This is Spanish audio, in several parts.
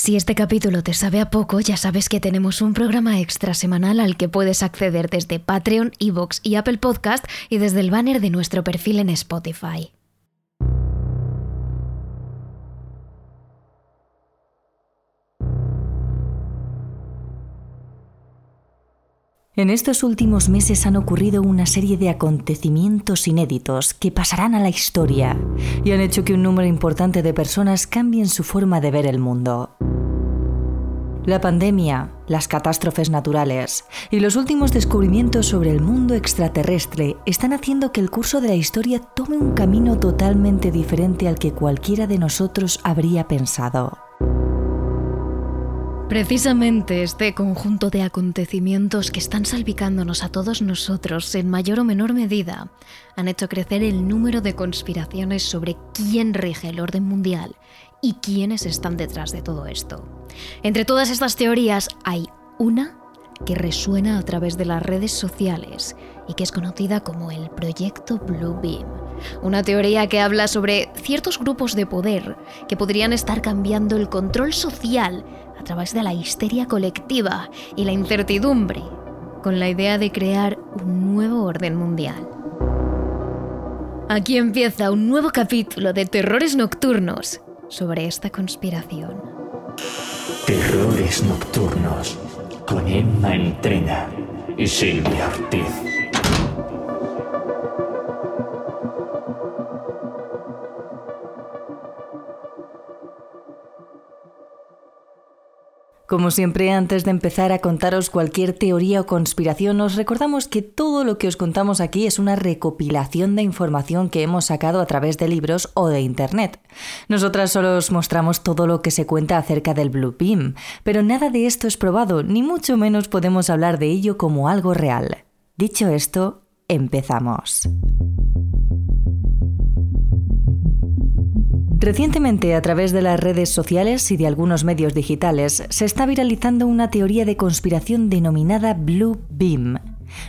Si este capítulo te sabe a poco, ya sabes que tenemos un programa extra semanal al que puedes acceder desde Patreon, Evox y Apple Podcast y desde el banner de nuestro perfil en Spotify. En estos últimos meses han ocurrido una serie de acontecimientos inéditos que pasarán a la historia y han hecho que un número importante de personas cambien su forma de ver el mundo. La pandemia, las catástrofes naturales y los últimos descubrimientos sobre el mundo extraterrestre están haciendo que el curso de la historia tome un camino totalmente diferente al que cualquiera de nosotros habría pensado. Precisamente este conjunto de acontecimientos que están salpicándonos a todos nosotros en mayor o menor medida han hecho crecer el número de conspiraciones sobre quién rige el orden mundial y quiénes están detrás de todo esto. Entre todas estas teorías hay una que resuena a través de las redes sociales y que es conocida como el Proyecto Blue Beam. Una teoría que habla sobre ciertos grupos de poder que podrían estar cambiando el control social a través de la histeria colectiva y la incertidumbre, con la idea de crear un nuevo orden mundial. Aquí empieza un nuevo capítulo de Terrores Nocturnos sobre esta conspiración. Terrores Nocturnos con Emma Entrena y Silvia Ortiz. Como siempre, antes de empezar a contaros cualquier teoría o conspiración, os recordamos que todo lo que os contamos aquí es una recopilación de información que hemos sacado a través de libros o de Internet. Nosotras solo os mostramos todo lo que se cuenta acerca del Blue Beam, pero nada de esto es probado, ni mucho menos podemos hablar de ello como algo real. Dicho esto, empezamos. Recientemente, a través de las redes sociales y de algunos medios digitales, se está viralizando una teoría de conspiración denominada Blue Beam.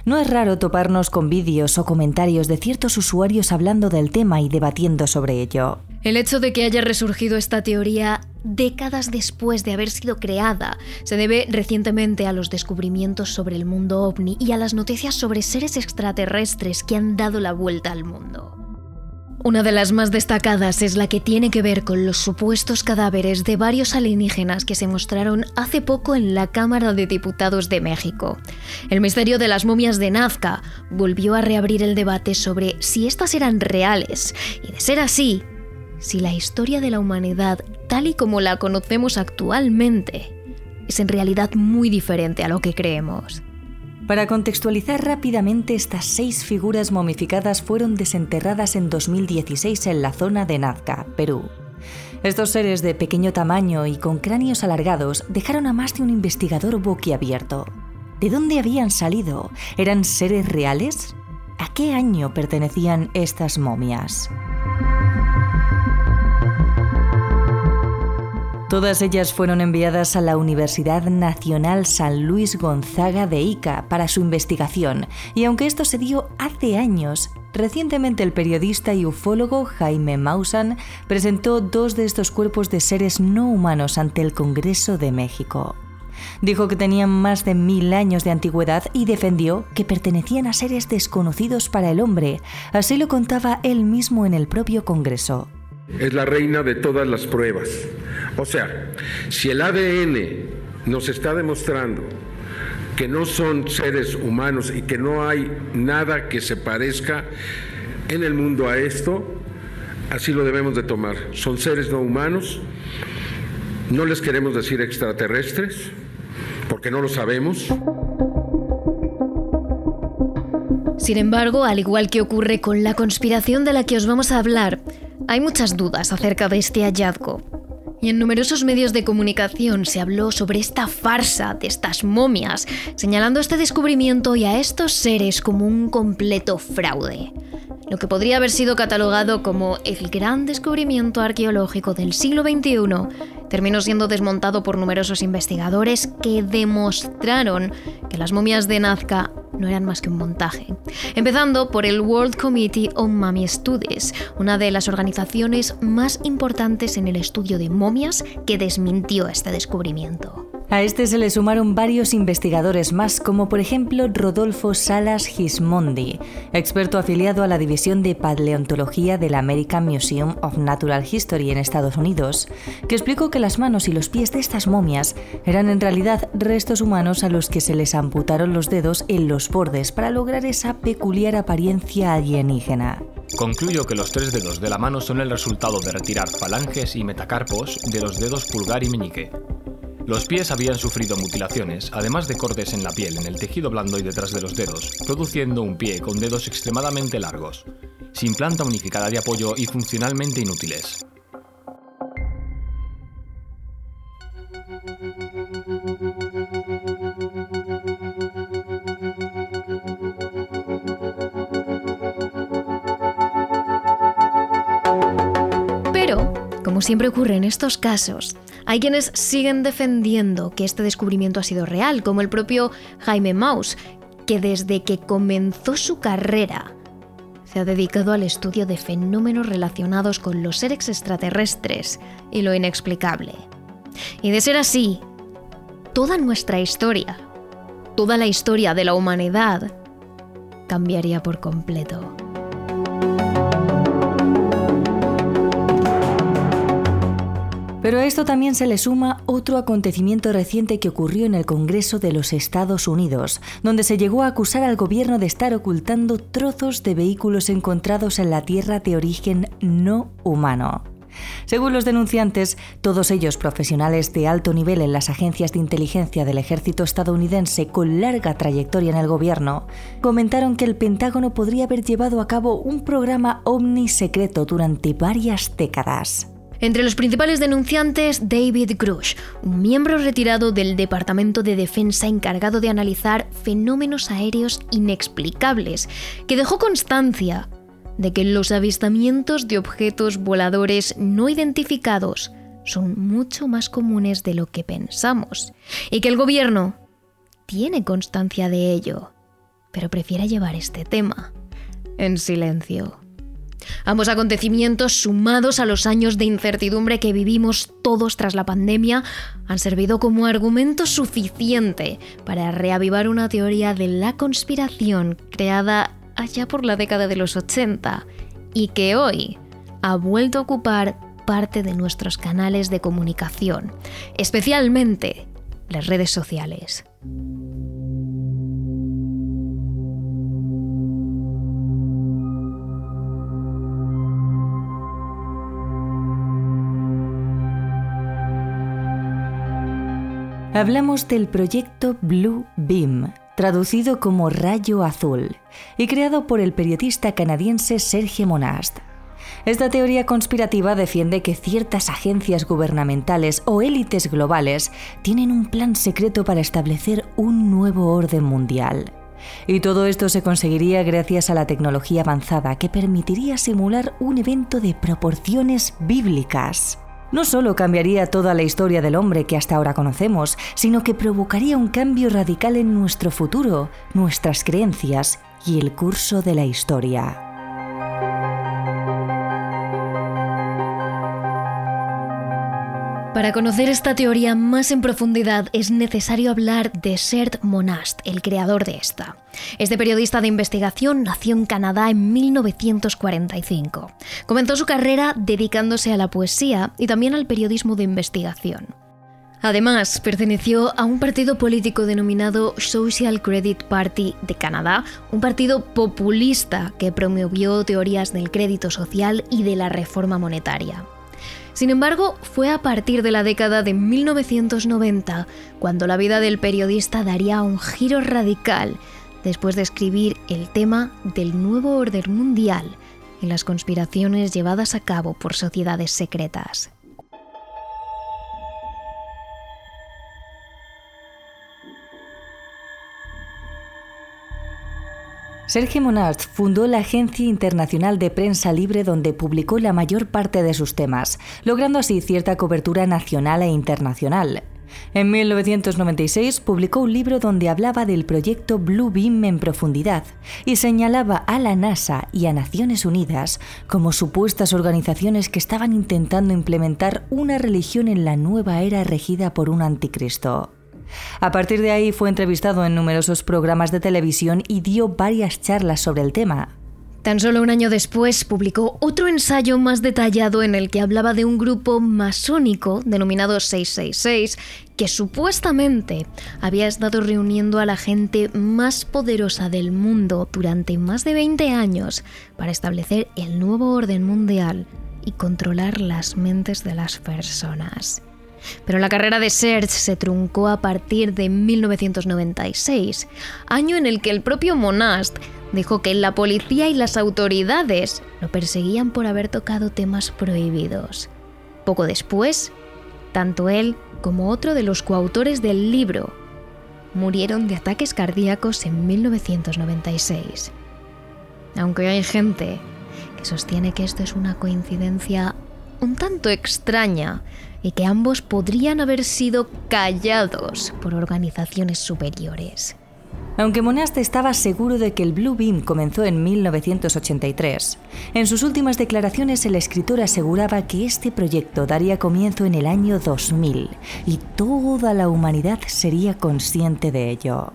No es raro toparnos con vídeos o comentarios de ciertos usuarios hablando del tema y debatiendo sobre ello. El hecho de que haya resurgido esta teoría décadas después de haber sido creada se debe recientemente a los descubrimientos sobre el mundo ovni y a las noticias sobre seres extraterrestres que han dado la vuelta al mundo. Una de las más destacadas es la que tiene que ver con los supuestos cadáveres de varios alienígenas que se mostraron hace poco en la Cámara de Diputados de México. El misterio de las momias de Nazca volvió a reabrir el debate sobre si estas eran reales y, de ser así, si la historia de la humanidad tal y como la conocemos actualmente es en realidad muy diferente a lo que creemos. Para contextualizar rápidamente, estas seis figuras momificadas fueron desenterradas en 2016 en la zona de Nazca, Perú. Estos seres de pequeño tamaño y con cráneos alargados dejaron a más de un investigador boquiabierto. ¿De dónde habían salido? ¿Eran seres reales? ¿A qué año pertenecían estas momias? Todas ellas fueron enviadas a la Universidad Nacional San Luis Gonzaga de Ica para su investigación, y aunque esto se dio hace años, recientemente el periodista y ufólogo Jaime Maussan presentó dos de estos cuerpos de seres no humanos ante el Congreso de México. Dijo que tenían más de mil años de antigüedad y defendió que pertenecían a seres desconocidos para el hombre. Así lo contaba él mismo en el propio Congreso. Es la reina de todas las pruebas. O sea, si el ADN nos está demostrando que no son seres humanos y que no hay nada que se parezca en el mundo a esto, así lo debemos de tomar. Son seres no humanos, no les queremos decir extraterrestres, porque no lo sabemos. Sin embargo, al igual que ocurre con la conspiración de la que os vamos a hablar, hay muchas dudas acerca de este hallazgo. Y en numerosos medios de comunicación se habló sobre esta farsa de estas momias, señalando este descubrimiento y a estos seres como un completo fraude. Lo que podría haber sido catalogado como el gran descubrimiento arqueológico del siglo XXI terminó siendo desmontado por numerosos investigadores que demostraron que las momias de Nazca no eran más que un montaje. Empezando por el World Committee on Mummy Studies, una de las organizaciones más importantes en el estudio de momias que desmintió este descubrimiento. A este se le sumaron varios investigadores más, como por ejemplo Rodolfo Salas Gismondi, experto afiliado a la División de Paleontología del American Museum of Natural History en Estados Unidos, que explicó que las manos y los pies de estas momias eran en realidad restos humanos a los que se les amputaron los dedos en los bordes para lograr esa peculiar apariencia alienígena. Concluyo que los tres dedos de la mano son el resultado de retirar falanges y metacarpos de los dedos pulgar y meñique. Los pies habían sufrido mutilaciones, además de cortes en la piel, en el tejido blando y detrás de los dedos, produciendo un pie con dedos extremadamente largos, sin planta unificada de apoyo y funcionalmente inútiles. Pero, como siempre ocurre en estos casos, hay quienes siguen defendiendo que este descubrimiento ha sido real, como el propio Jaime Maus, que desde que comenzó su carrera se ha dedicado al estudio de fenómenos relacionados con los seres extraterrestres y lo inexplicable. Y de ser así, toda nuestra historia, toda la historia de la humanidad, cambiaría por completo. Pero a esto también se le suma otro acontecimiento reciente que ocurrió en el Congreso de los Estados Unidos, donde se llegó a acusar al gobierno de estar ocultando trozos de vehículos encontrados en la Tierra de origen no humano. Según los denunciantes, todos ellos profesionales de alto nivel en las agencias de inteligencia del ejército estadounidense con larga trayectoria en el gobierno, comentaron que el Pentágono podría haber llevado a cabo un programa ovni secreto durante varias décadas. Entre los principales denunciantes, David Grush, un miembro retirado del Departamento de Defensa encargado de analizar fenómenos aéreos inexplicables, que dejó constancia de que los avistamientos de objetos voladores no identificados son mucho más comunes de lo que pensamos y que el gobierno tiene constancia de ello, pero prefiere llevar este tema en silencio. Ambos acontecimientos, sumados a los años de incertidumbre que vivimos todos tras la pandemia, han servido como argumento suficiente para reavivar una teoría de la conspiración creada allá por la década de los 80 y que hoy ha vuelto a ocupar parte de nuestros canales de comunicación, especialmente las redes sociales. Hablamos del proyecto Blue Beam, traducido como Rayo Azul, y creado por el periodista canadiense Serge Monast. Esta teoría conspirativa defiende que ciertas agencias gubernamentales o élites globales tienen un plan secreto para establecer un nuevo orden mundial. Y todo esto se conseguiría gracias a la tecnología avanzada que permitiría simular un evento de proporciones bíblicas no solo cambiaría toda la historia del hombre que hasta ahora conocemos, sino que provocaría un cambio radical en nuestro futuro, nuestras creencias y el curso de la historia. Para conocer esta teoría más en profundidad es necesario hablar de Sert Monast, el creador de esta. Este periodista de investigación nació en Canadá en 1945. Comenzó su carrera dedicándose a la poesía y también al periodismo de investigación. Además, perteneció a un partido político denominado Social Credit Party de Canadá, un partido populista que promovió teorías del crédito social y de la reforma monetaria. Sin embargo, fue a partir de la década de 1990 cuando la vida del periodista daría un giro radical después de escribir el tema del nuevo orden mundial y las conspiraciones llevadas a cabo por sociedades secretas. Sergio Monast fundó la Agencia Internacional de Prensa Libre donde publicó la mayor parte de sus temas, logrando así cierta cobertura nacional e internacional. En 1996 publicó un libro donde hablaba del proyecto Blue Beam en profundidad y señalaba a la NASA y a Naciones Unidas como supuestas organizaciones que estaban intentando implementar una religión en la nueva era regida por un anticristo. A partir de ahí fue entrevistado en numerosos programas de televisión y dio varias charlas sobre el tema. Tan solo un año después publicó otro ensayo más detallado en el que hablaba de un grupo masónico denominado 666 que supuestamente había estado reuniendo a la gente más poderosa del mundo durante más de 20 años para establecer el nuevo orden mundial y controlar las mentes de las personas. Pero la carrera de Serge se truncó a partir de 1996, año en el que el propio Monast dijo que la policía y las autoridades lo perseguían por haber tocado temas prohibidos. Poco después, tanto él como otro de los coautores del libro murieron de ataques cardíacos en 1996. Aunque hay gente que sostiene que esto es una coincidencia un tanto extraña y que ambos podrían haber sido callados por organizaciones superiores. Aunque Monast estaba seguro de que el Blue Beam comenzó en 1983, en sus últimas declaraciones el escritor aseguraba que este proyecto daría comienzo en el año 2000 y toda la humanidad sería consciente de ello.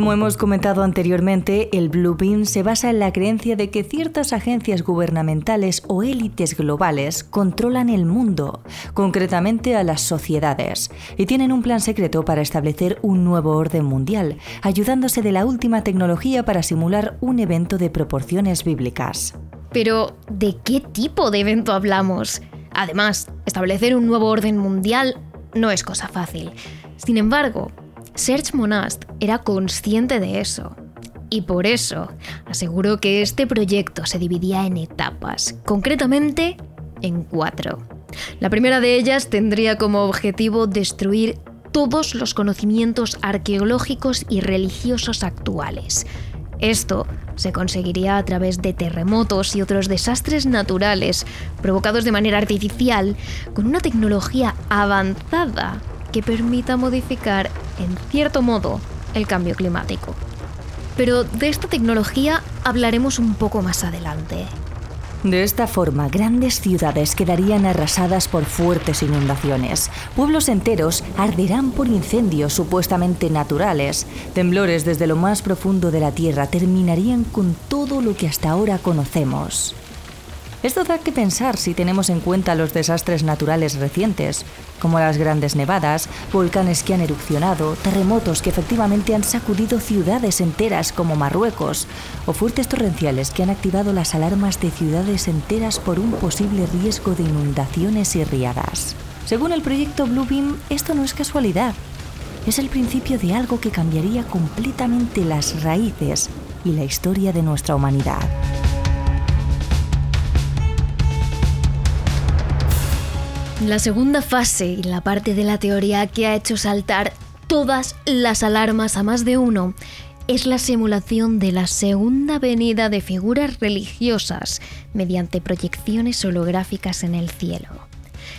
Como hemos comentado anteriormente, el Blue Beam se basa en la creencia de que ciertas agencias gubernamentales o élites globales controlan el mundo, concretamente a las sociedades, y tienen un plan secreto para establecer un nuevo orden mundial, ayudándose de la última tecnología para simular un evento de proporciones bíblicas. Pero, ¿de qué tipo de evento hablamos? Además, establecer un nuevo orden mundial no es cosa fácil. Sin embargo, Serge Monast era consciente de eso. Y por eso aseguró que este proyecto se dividía en etapas, concretamente en cuatro. La primera de ellas tendría como objetivo destruir todos los conocimientos arqueológicos y religiosos actuales. Esto se conseguiría a través de terremotos y otros desastres naturales provocados de manera artificial con una tecnología avanzada que permita modificar, en cierto modo, el cambio climático. Pero de esta tecnología hablaremos un poco más adelante. De esta forma, grandes ciudades quedarían arrasadas por fuertes inundaciones. Pueblos enteros arderán por incendios supuestamente naturales. Temblores desde lo más profundo de la Tierra terminarían con todo lo que hasta ahora conocemos. Esto da que pensar si tenemos en cuenta los desastres naturales recientes, como las grandes nevadas, volcanes que han erupcionado, terremotos que efectivamente han sacudido ciudades enteras como Marruecos, o fuertes torrenciales que han activado las alarmas de ciudades enteras por un posible riesgo de inundaciones y riadas. Según el proyecto Bluebeam, esto no es casualidad. Es el principio de algo que cambiaría completamente las raíces y la historia de nuestra humanidad. La segunda fase y la parte de la teoría que ha hecho saltar todas las alarmas a más de uno es la simulación de la segunda venida de figuras religiosas mediante proyecciones holográficas en el cielo.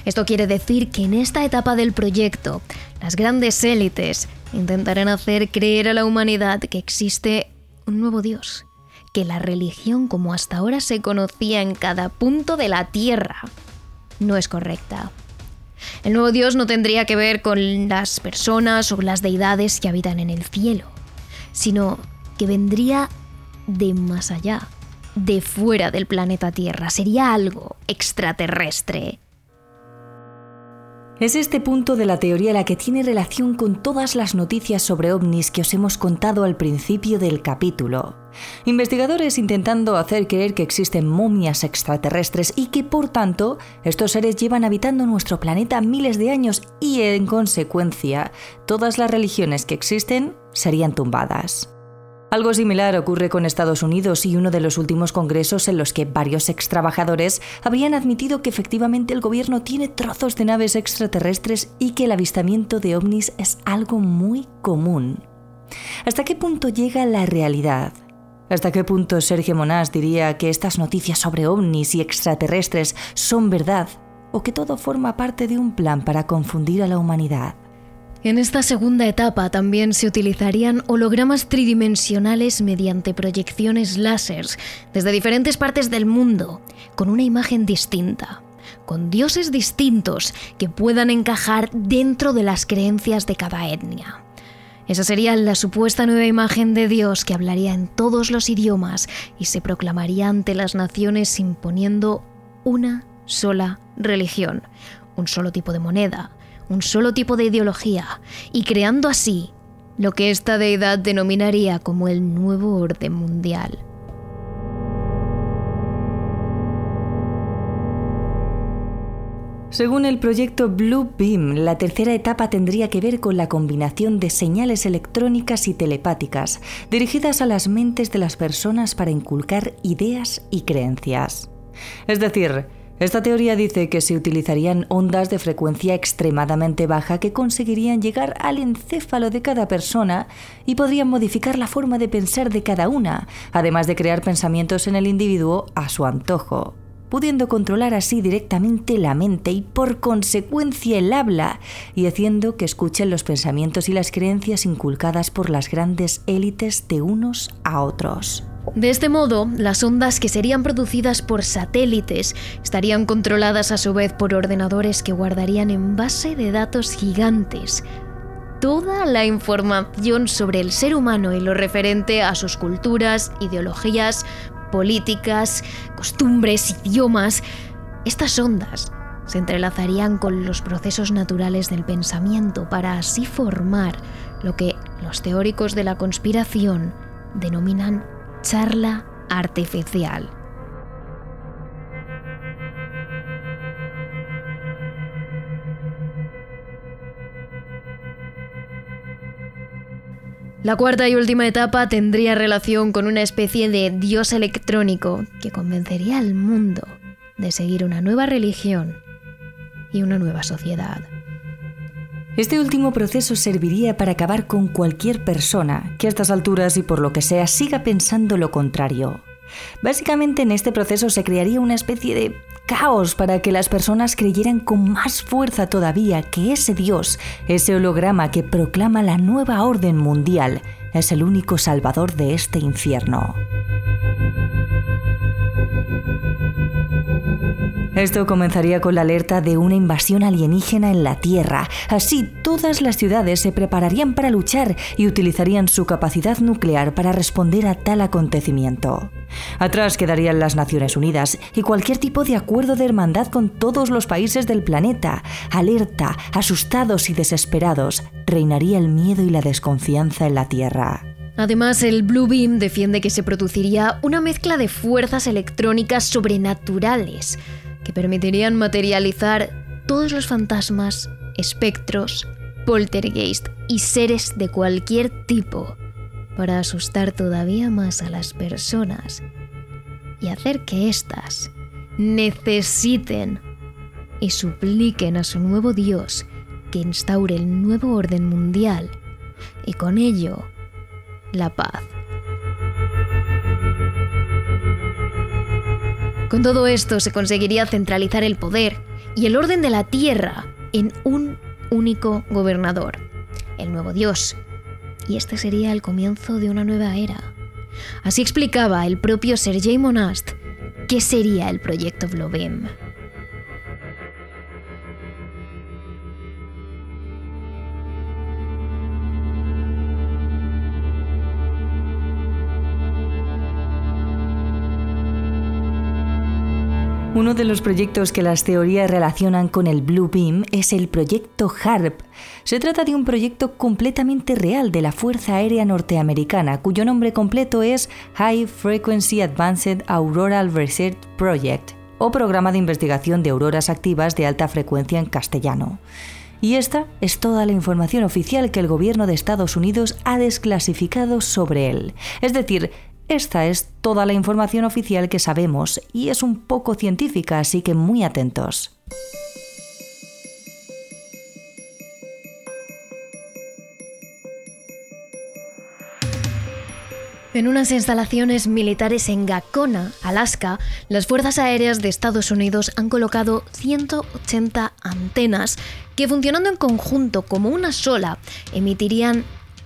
Esto quiere decir que en esta etapa del proyecto, las grandes élites intentarán hacer creer a la humanidad que existe un nuevo Dios, que la religión como hasta ahora se conocía en cada punto de la Tierra no es correcta. El nuevo Dios no tendría que ver con las personas o las deidades que habitan en el cielo, sino que vendría de más allá, de fuera del planeta Tierra, sería algo extraterrestre. Es este punto de la teoría la que tiene relación con todas las noticias sobre ovnis que os hemos contado al principio del capítulo. Investigadores intentando hacer creer que existen momias extraterrestres y que por tanto estos seres llevan habitando nuestro planeta miles de años y en consecuencia todas las religiones que existen serían tumbadas. Algo similar ocurre con Estados Unidos y uno de los últimos congresos en los que varios extrabajadores habrían admitido que efectivamente el gobierno tiene trozos de naves extraterrestres y que el avistamiento de ovnis es algo muy común. ¿Hasta qué punto llega la realidad? ¿Hasta qué punto Sergio Monás diría que estas noticias sobre ovnis y extraterrestres son verdad o que todo forma parte de un plan para confundir a la humanidad? En esta segunda etapa también se utilizarían hologramas tridimensionales mediante proyecciones láseres desde diferentes partes del mundo, con una imagen distinta, con dioses distintos que puedan encajar dentro de las creencias de cada etnia. Esa sería la supuesta nueva imagen de Dios que hablaría en todos los idiomas y se proclamaría ante las naciones imponiendo una sola religión, un solo tipo de moneda, un solo tipo de ideología y creando así lo que esta deidad denominaría como el nuevo orden mundial. Según el proyecto Blue Beam, la tercera etapa tendría que ver con la combinación de señales electrónicas y telepáticas dirigidas a las mentes de las personas para inculcar ideas y creencias. Es decir, esta teoría dice que se utilizarían ondas de frecuencia extremadamente baja que conseguirían llegar al encéfalo de cada persona y podrían modificar la forma de pensar de cada una, además de crear pensamientos en el individuo a su antojo pudiendo controlar así directamente la mente y por consecuencia el habla, y haciendo que escuchen los pensamientos y las creencias inculcadas por las grandes élites de unos a otros. De este modo, las ondas que serían producidas por satélites estarían controladas a su vez por ordenadores que guardarían en base de datos gigantes toda la información sobre el ser humano y lo referente a sus culturas, ideologías, políticas, costumbres, idiomas. Estas ondas se entrelazarían con los procesos naturales del pensamiento para así formar lo que los teóricos de la conspiración denominan charla artificial. La cuarta y última etapa tendría relación con una especie de dios electrónico que convencería al mundo de seguir una nueva religión y una nueva sociedad. Este último proceso serviría para acabar con cualquier persona que a estas alturas y por lo que sea siga pensando lo contrario. Básicamente en este proceso se crearía una especie de caos para que las personas creyeran con más fuerza todavía que ese Dios, ese holograma que proclama la nueva orden mundial, es el único salvador de este infierno. Esto comenzaría con la alerta de una invasión alienígena en la Tierra. Así, todas las ciudades se prepararían para luchar y utilizarían su capacidad nuclear para responder a tal acontecimiento. Atrás quedarían las Naciones Unidas y cualquier tipo de acuerdo de hermandad con todos los países del planeta. Alerta, asustados y desesperados, reinaría el miedo y la desconfianza en la Tierra. Además, el Blue Beam defiende que se produciría una mezcla de fuerzas electrónicas sobrenaturales que permitirían materializar todos los fantasmas, espectros, poltergeist y seres de cualquier tipo para asustar todavía más a las personas y hacer que éstas necesiten y supliquen a su nuevo Dios que instaure el nuevo orden mundial y con ello la paz. Con todo esto se conseguiría centralizar el poder y el orden de la tierra en un único gobernador, el nuevo Dios. Y este sería el comienzo de una nueva era. Así explicaba el propio Sergei Monast qué sería el proyecto Blobem. Uno de los proyectos que las teorías relacionan con el Blue Beam es el proyecto HARP. Se trata de un proyecto completamente real de la Fuerza Aérea Norteamericana, cuyo nombre completo es High Frequency Advanced Auroral Research Project, o Programa de Investigación de Auroras Activas de Alta Frecuencia en castellano. Y esta es toda la información oficial que el gobierno de Estados Unidos ha desclasificado sobre él. Es decir, esta es toda la información oficial que sabemos y es un poco científica, así que muy atentos. En unas instalaciones militares en Gakona, Alaska, las Fuerzas Aéreas de Estados Unidos han colocado 180 antenas que funcionando en conjunto como una sola emitirían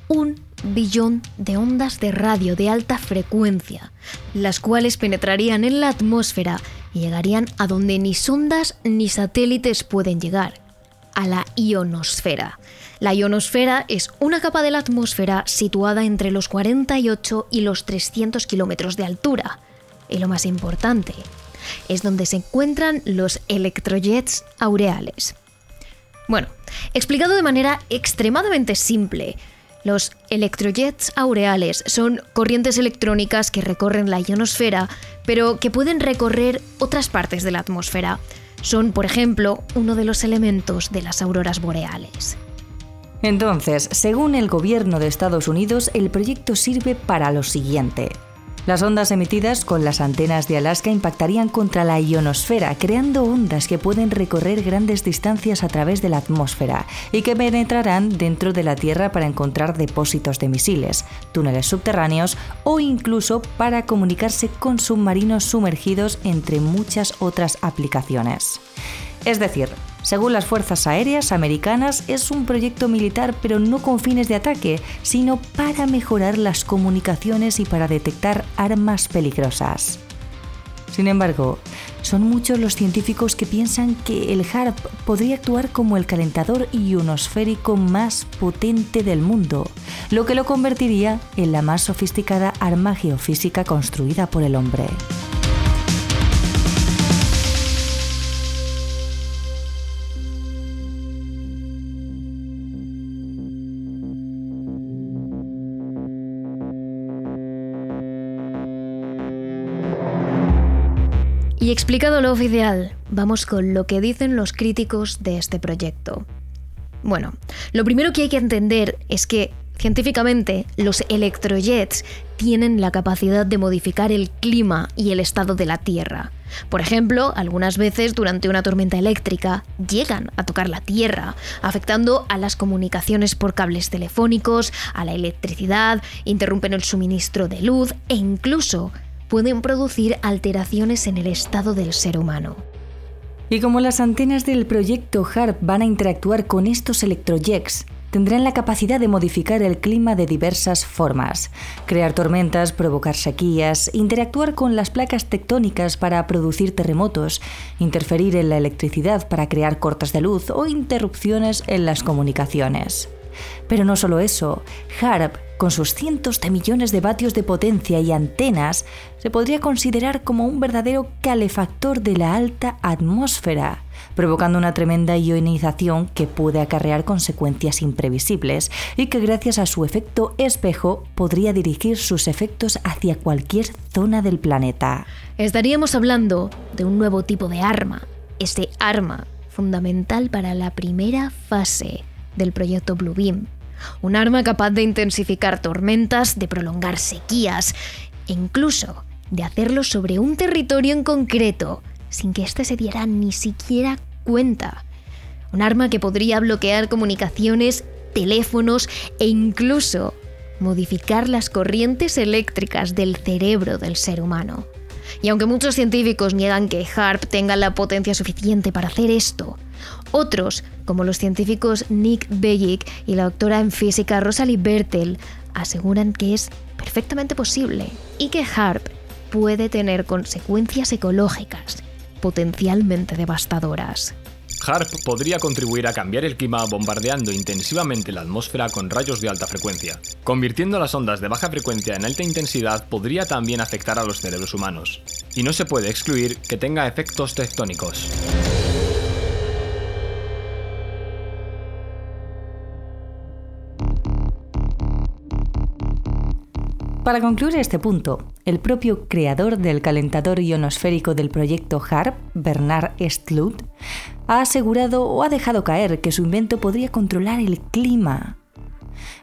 un billón de ondas de radio de alta frecuencia, las cuales penetrarían en la atmósfera y llegarían a donde ni sondas ni satélites pueden llegar, a la ionosfera. La ionosfera es una capa de la atmósfera situada entre los 48 y los 300 kilómetros de altura. Y lo más importante, es donde se encuentran los electrojets aureales. Bueno, explicado de manera extremadamente simple, los electrojets aureales son corrientes electrónicas que recorren la ionosfera, pero que pueden recorrer otras partes de la atmósfera. Son, por ejemplo, uno de los elementos de las auroras boreales. Entonces, según el gobierno de Estados Unidos, el proyecto sirve para lo siguiente. Las ondas emitidas con las antenas de Alaska impactarían contra la ionosfera, creando ondas que pueden recorrer grandes distancias a través de la atmósfera y que penetrarán dentro de la Tierra para encontrar depósitos de misiles, túneles subterráneos o incluso para comunicarse con submarinos sumergidos, entre muchas otras aplicaciones. Es decir, según las Fuerzas Aéreas Americanas, es un proyecto militar pero no con fines de ataque, sino para mejorar las comunicaciones y para detectar armas peligrosas. Sin embargo, son muchos los científicos que piensan que el HARP podría actuar como el calentador ionosférico más potente del mundo, lo que lo convertiría en la más sofisticada arma geofísica construida por el hombre. Y explicado lo oficial, vamos con lo que dicen los críticos de este proyecto. Bueno, lo primero que hay que entender es que científicamente los electrojets tienen la capacidad de modificar el clima y el estado de la Tierra. Por ejemplo, algunas veces durante una tormenta eléctrica llegan a tocar la Tierra, afectando a las comunicaciones por cables telefónicos, a la electricidad, interrumpen el suministro de luz e incluso pueden producir alteraciones en el estado del ser humano. Y como las antenas del proyecto HARP van a interactuar con estos electrojets, tendrán la capacidad de modificar el clima de diversas formas, crear tormentas, provocar sequías, interactuar con las placas tectónicas para producir terremotos, interferir en la electricidad para crear cortes de luz o interrupciones en las comunicaciones. Pero no solo eso, HARP con sus cientos de millones de vatios de potencia y antenas, se podría considerar como un verdadero calefactor de la alta atmósfera, provocando una tremenda ionización que puede acarrear consecuencias imprevisibles y que gracias a su efecto espejo podría dirigir sus efectos hacia cualquier zona del planeta. Estaríamos hablando de un nuevo tipo de arma, este arma fundamental para la primera fase del proyecto Bluebeam un arma capaz de intensificar tormentas, de prolongar sequías e incluso de hacerlo sobre un territorio en concreto, sin que éste se diera ni siquiera cuenta. Un arma que podría bloquear comunicaciones, teléfonos e incluso modificar las corrientes eléctricas del cerebro del ser humano. Y aunque muchos científicos niegan que HARP tenga la potencia suficiente para hacer esto, otros, como los científicos Nick Bellick y la doctora en física Rosalie Bertel, aseguran que es perfectamente posible y que HARP puede tener consecuencias ecológicas potencialmente devastadoras. HARP podría contribuir a cambiar el clima bombardeando intensivamente la atmósfera con rayos de alta frecuencia. Convirtiendo las ondas de baja frecuencia en alta intensidad podría también afectar a los cerebros humanos. Y no se puede excluir que tenga efectos tectónicos. Para concluir este punto, el propio creador del calentador ionosférico del proyecto HARP, Bernard Stlud, ha asegurado o ha dejado caer que su invento podría controlar el clima.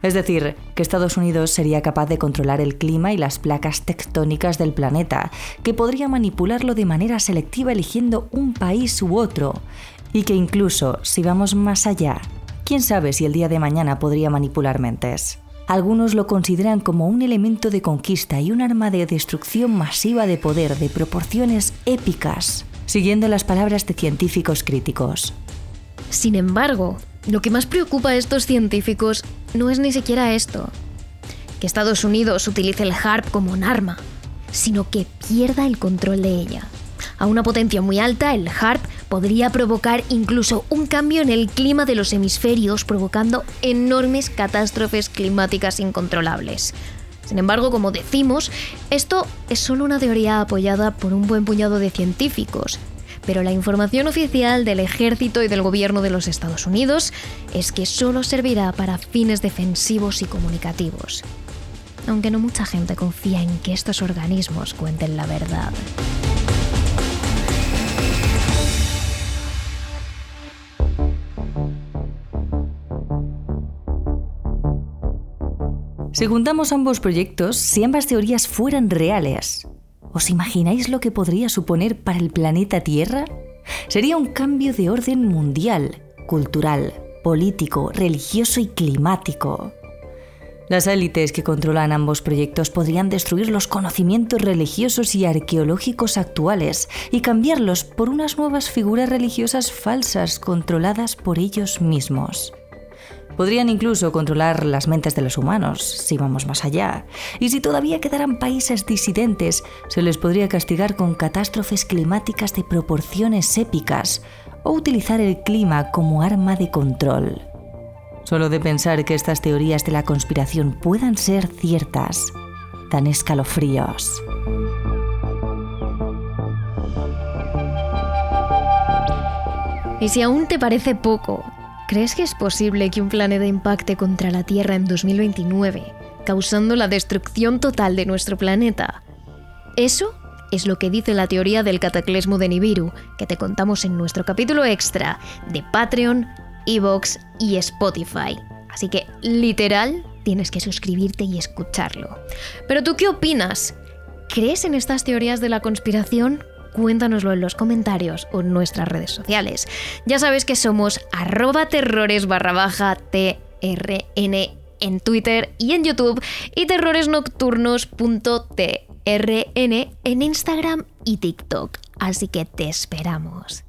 Es decir, que Estados Unidos sería capaz de controlar el clima y las placas tectónicas del planeta, que podría manipularlo de manera selectiva eligiendo un país u otro, y que incluso, si vamos más allá, quién sabe si el día de mañana podría manipular mentes. Algunos lo consideran como un elemento de conquista y un arma de destrucción masiva de poder de proporciones épicas, siguiendo las palabras de científicos críticos. Sin embargo, lo que más preocupa a estos científicos no es ni siquiera esto, que Estados Unidos utilice el HARP como un arma, sino que pierda el control de ella. A una potencia muy alta, el HARP podría provocar incluso un cambio en el clima de los hemisferios, provocando enormes catástrofes climáticas incontrolables. Sin embargo, como decimos, esto es solo una teoría apoyada por un buen puñado de científicos, pero la información oficial del ejército y del gobierno de los Estados Unidos es que solo servirá para fines defensivos y comunicativos. Aunque no mucha gente confía en que estos organismos cuenten la verdad. Si juntamos ambos proyectos, si ambas teorías fueran reales, ¿os imagináis lo que podría suponer para el planeta Tierra? Sería un cambio de orden mundial, cultural, político, religioso y climático. Las élites que controlan ambos proyectos podrían destruir los conocimientos religiosos y arqueológicos actuales y cambiarlos por unas nuevas figuras religiosas falsas controladas por ellos mismos. Podrían incluso controlar las mentes de los humanos, si vamos más allá. Y si todavía quedaran países disidentes, se les podría castigar con catástrofes climáticas de proporciones épicas o utilizar el clima como arma de control. Solo de pensar que estas teorías de la conspiración puedan ser ciertas, dan escalofríos. Y si aún te parece poco, ¿Crees que es posible que un planeta impacte contra la Tierra en 2029, causando la destrucción total de nuestro planeta? Eso es lo que dice la teoría del cataclismo de Nibiru, que te contamos en nuestro capítulo extra de Patreon, Evox y Spotify. Así que, literal, tienes que suscribirte y escucharlo. Pero tú, ¿qué opinas? ¿Crees en estas teorías de la conspiración? Cuéntanoslo en los comentarios o en nuestras redes sociales. Ya sabes que somos arroba terrores TRN en Twitter y en YouTube y terroresnocturnos.trn en Instagram y TikTok. Así que te esperamos.